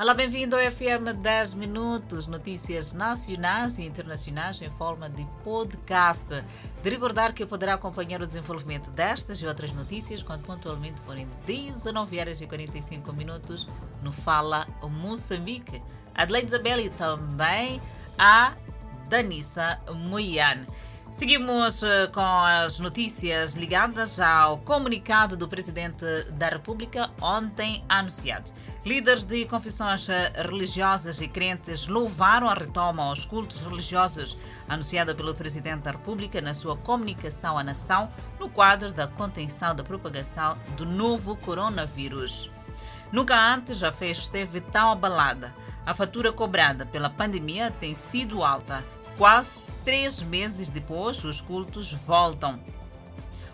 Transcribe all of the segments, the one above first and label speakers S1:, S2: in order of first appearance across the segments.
S1: Olá, bem-vindo ao FM 10 Minutos, notícias nacionais e internacionais em forma de podcast. De recordar que poderá acompanhar o desenvolvimento destas e outras notícias quando pontualmente forem 19 horas e 45 minutos no Fala Moçambique. Adelaide Isabel e também a Danissa Moiane. Seguimos eh, com as notícias ligadas ao comunicado do Presidente da República ontem anunciado. Líderes de confissões eh, religiosas e crentes louvaram a retoma aos cultos religiosos anunciada pelo Presidente da República na sua comunicação à nação no quadro da contenção da propagação do novo coronavírus. Nunca antes a fé esteve tão abalada. A fatura cobrada pela pandemia tem sido alta Quase três meses depois, os cultos voltam.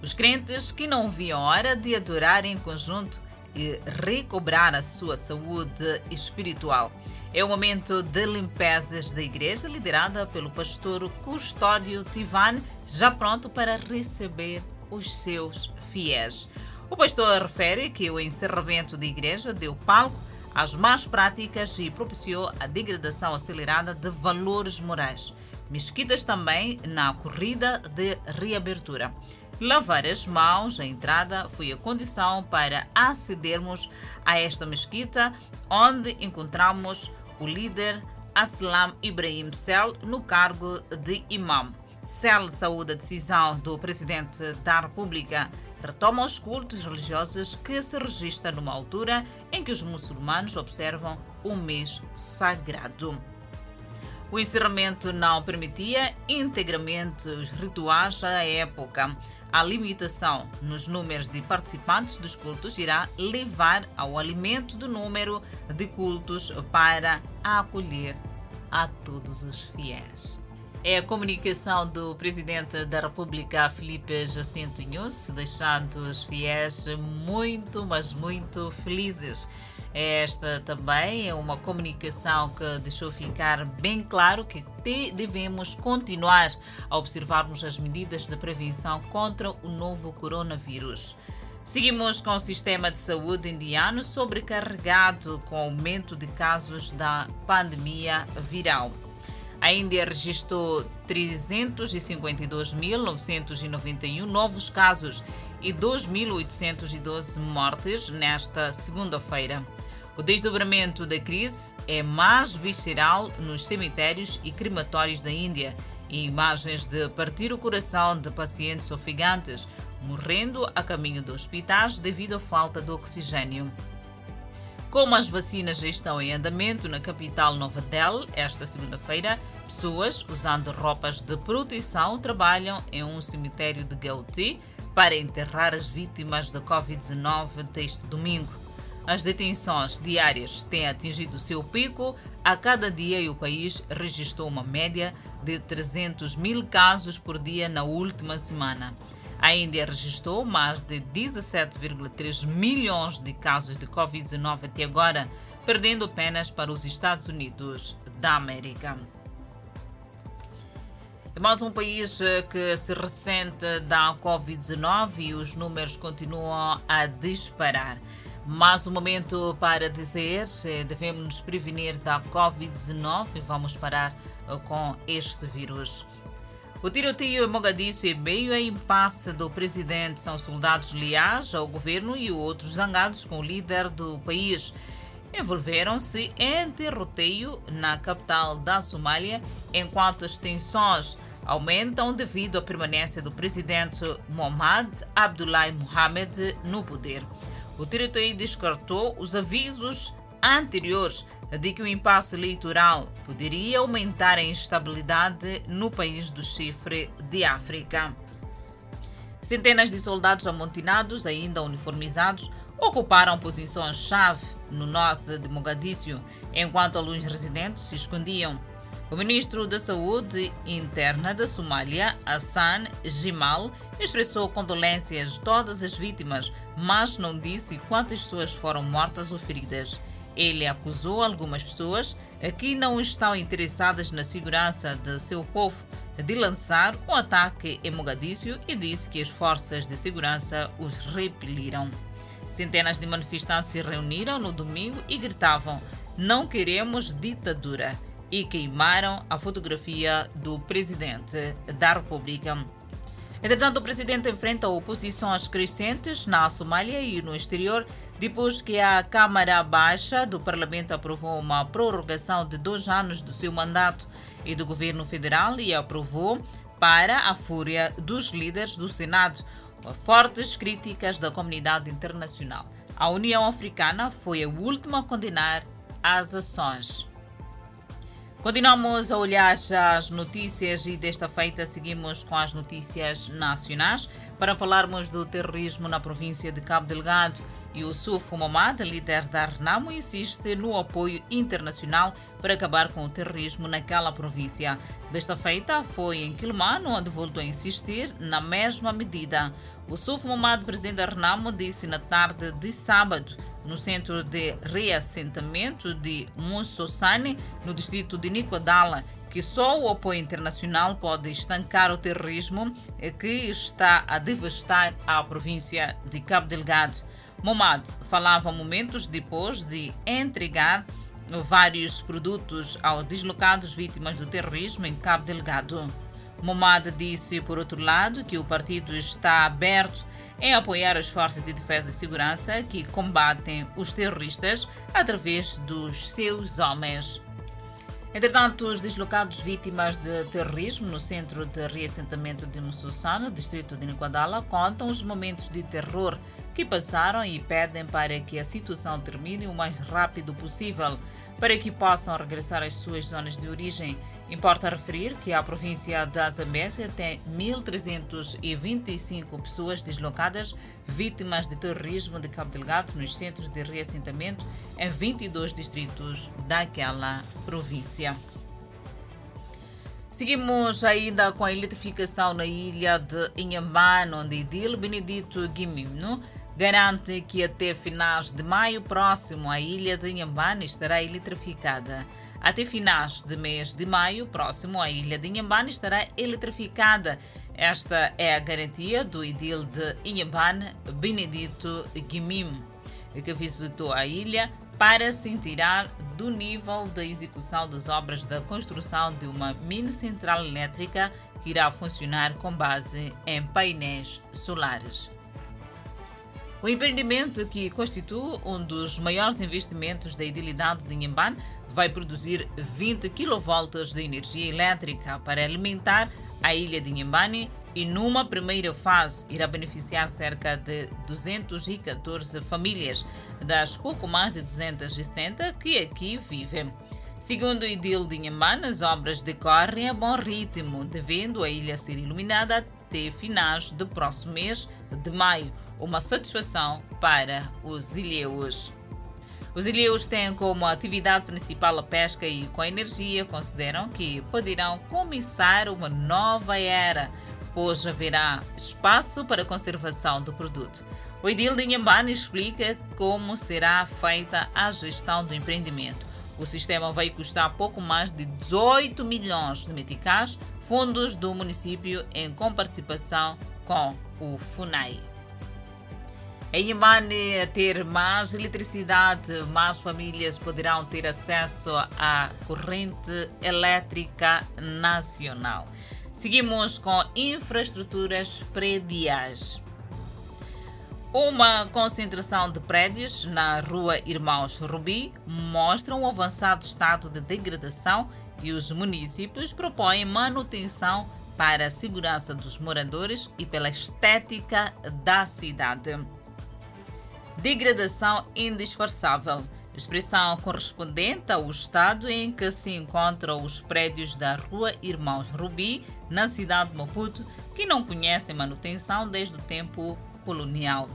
S1: Os crentes que não viam hora de adorar em conjunto e recobrar a sua saúde espiritual. É o momento de limpezas da igreja, liderada pelo pastor Custódio Tivan, já pronto para receber os seus fiéis. O pastor refere que o encerramento da igreja deu palco às más práticas e propiciou a degradação acelerada de valores morais. Mesquitas também na corrida de reabertura. Lavar as mãos à entrada foi a condição para acedermos a esta mesquita, onde encontramos o líder Aslam Ibrahim Sel no cargo de imam. Sel saúde a decisão do presidente da República retoma os cultos religiosos que se registra numa altura em que os muçulmanos observam o mês sagrado. O encerramento não permitia integramente os rituais à época. A limitação nos números de participantes dos cultos irá levar ao alimento do número de cultos para acolher a todos os fiéis. É a comunicação do Presidente da República, Felipe Jacinto Inhosse, deixando os fiéis muito, mas muito felizes. Esta também é uma comunicação que deixou ficar bem claro que devemos continuar a observarmos as medidas de prevenção contra o novo coronavírus. Seguimos com o sistema de saúde indiano sobrecarregado com o aumento de casos da pandemia viral. A Índia registrou 352.991 novos casos e 2.812 mortes nesta segunda-feira. O desdobramento da crise é mais visceral nos cemitérios e crematórios da Índia e imagens de partir o coração de pacientes ofegantes morrendo a caminho de hospitais devido à falta de oxigênio. Como as vacinas já estão em andamento na capital Nova Delhi, esta segunda-feira, pessoas usando roupas de proteção trabalham em um cemitério de Gauti para enterrar as vítimas da Covid-19 deste domingo. As detenções diárias têm atingido seu pico. A cada dia, o país registrou uma média de 300 mil casos por dia na última semana. A Índia registrou mais de 17,3 milhões de casos de Covid-19 até agora, perdendo apenas para os Estados Unidos da América. Mais um país eh, que se ressente da Covid-19 e os números continuam a disparar. Mais um momento para dizer, eh, devemos nos prevenir da Covid-19 e vamos parar eh, com este vírus. O tiroteio em Mogadishu é meio a impasse do presidente. São soldados leais ao governo e outros zangados com o líder do país. Envolveram-se em tiroteio na capital da Somália, enquanto as tensões aumentam devido à permanência do presidente Mohamed Abdullahi Mohamed no poder. O diretor descartou os avisos anteriores de que o impasse eleitoral poderia aumentar a instabilidade no país do chifre de África. Centenas de soldados amotinados, ainda uniformizados, ocuparam posições-chave no norte de Mogadíscio, enquanto alguns residentes se escondiam. O ministro da Saúde Interna da Somália, Hassan Jimal, expressou condolências a todas as vítimas, mas não disse quantas pessoas foram mortas ou feridas. Ele acusou algumas pessoas que não estão interessadas na segurança de seu povo de lançar um ataque em Mogadíscio e disse que as forças de segurança os repeliram. Centenas de manifestantes se reuniram no domingo e gritavam Não queremos ditadura e queimaram a fotografia do presidente da República. Entretanto, o presidente enfrenta oposições crescentes na Somália e no exterior, depois que a Câmara Baixa do Parlamento aprovou uma prorrogação de dois anos do seu mandato e do governo federal e aprovou para a fúria dos líderes do Senado fortes críticas da comunidade internacional. A União Africana foi a última a condenar as ações. Continuamos a olhar as notícias e desta feita seguimos com as notícias nacionais para falarmos do terrorismo na província de Cabo Delgado. Yusuf Momad, líder da Renamo, insiste no apoio internacional para acabar com o terrorismo naquela província. Desta feita foi em Quilmano, onde voltou a insistir na mesma medida. O Suf Momad, presidente da Renamo, disse na tarde de sábado no centro de reassentamento de Mussosane, no distrito de Nicodala, que só o apoio internacional pode estancar o terrorismo que está a devastar a província de Cabo Delgado. Momad falava momentos depois de entregar vários produtos aos deslocados vítimas do terrorismo em Cabo Delgado. Momad disse, por outro lado, que o partido está aberto em apoiar as forças de defesa e segurança que combatem os terroristas através dos seus homens. Entretanto, os deslocados vítimas de terrorismo no centro de reassentamento de Mussussana, distrito de Niquadala, contam os momentos de terror que passaram e pedem para que a situação termine o mais rápido possível, para que possam regressar às suas zonas de origem Importa referir que a província da Zambésia tem 1.325 pessoas deslocadas vítimas de terrorismo de Cabo Delgado nos centros de reassentamento em 22 distritos daquela província. Seguimos ainda com a eletrificação na ilha de Inhambane, onde Idil Benedito Guimino garante que até finais de maio próximo a ilha de Inhambane estará eletrificada. Até finais de mês de maio próximo, a ilha de Inhambane estará eletrificada. Esta é a garantia do edil de Inhambane, Benedito Guimim, que visitou a ilha para se inteirar do nível da execução das obras da construção de uma mini central elétrica que irá funcionar com base em painéis solares. O empreendimento, que constitui um dos maiores investimentos da idilidade de Inhambane, vai produzir 20 kV de energia elétrica para alimentar a ilha de Inhambane e numa primeira fase irá beneficiar cerca de 214 famílias das pouco mais de 270 que aqui vivem. Segundo o Idil de Inhambane, as obras decorrem a bom ritmo, devendo a ilha ser iluminada até finais do próximo mês de maio, uma satisfação para os ilhéus. Os ilhéus têm como atividade principal a pesca e, com a energia, consideram que poderão começar uma nova era, pois haverá espaço para a conservação do produto. O Edil de Inhambane explica como será feita a gestão do empreendimento. O sistema vai custar pouco mais de 18 milhões de meticais, fundos do município em comparticipação com o FUNAI. Em Imane, ter mais eletricidade, mais famílias poderão ter acesso à corrente elétrica nacional. Seguimos com infraestruturas prediais. Uma concentração de prédios na rua Irmãos Rubi mostra um avançado estado de degradação e os municípios propõem manutenção para a segurança dos moradores e pela estética da cidade. Degradação indisfarçável expressão correspondente ao estado em que se encontram os prédios da Rua Irmãos Rubi, na cidade de Maputo, que não conhecem manutenção desde o tempo colonial.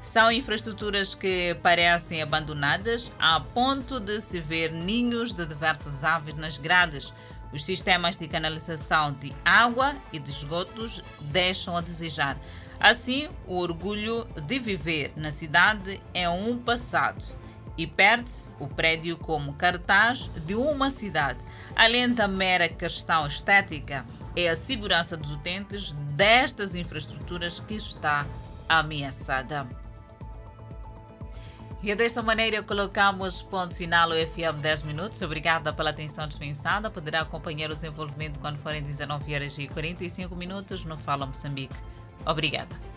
S1: São infraestruturas que parecem abandonadas a ponto de se ver ninhos de diversas aves nas grades. Os sistemas de canalização de água e de esgotos deixam a desejar. Assim, o orgulho de viver na cidade é um passado e perde-se o prédio como cartaz de uma cidade. Além da mera questão estética, é a segurança dos utentes destas infraestruturas que está ameaçada. E desta maneira colocamos ponto final ao FM 10 minutos. Obrigada pela atenção dispensada. Poderá acompanhar o desenvolvimento quando forem 19 horas e 45 minutos no Fala Moçambique. Obrigada.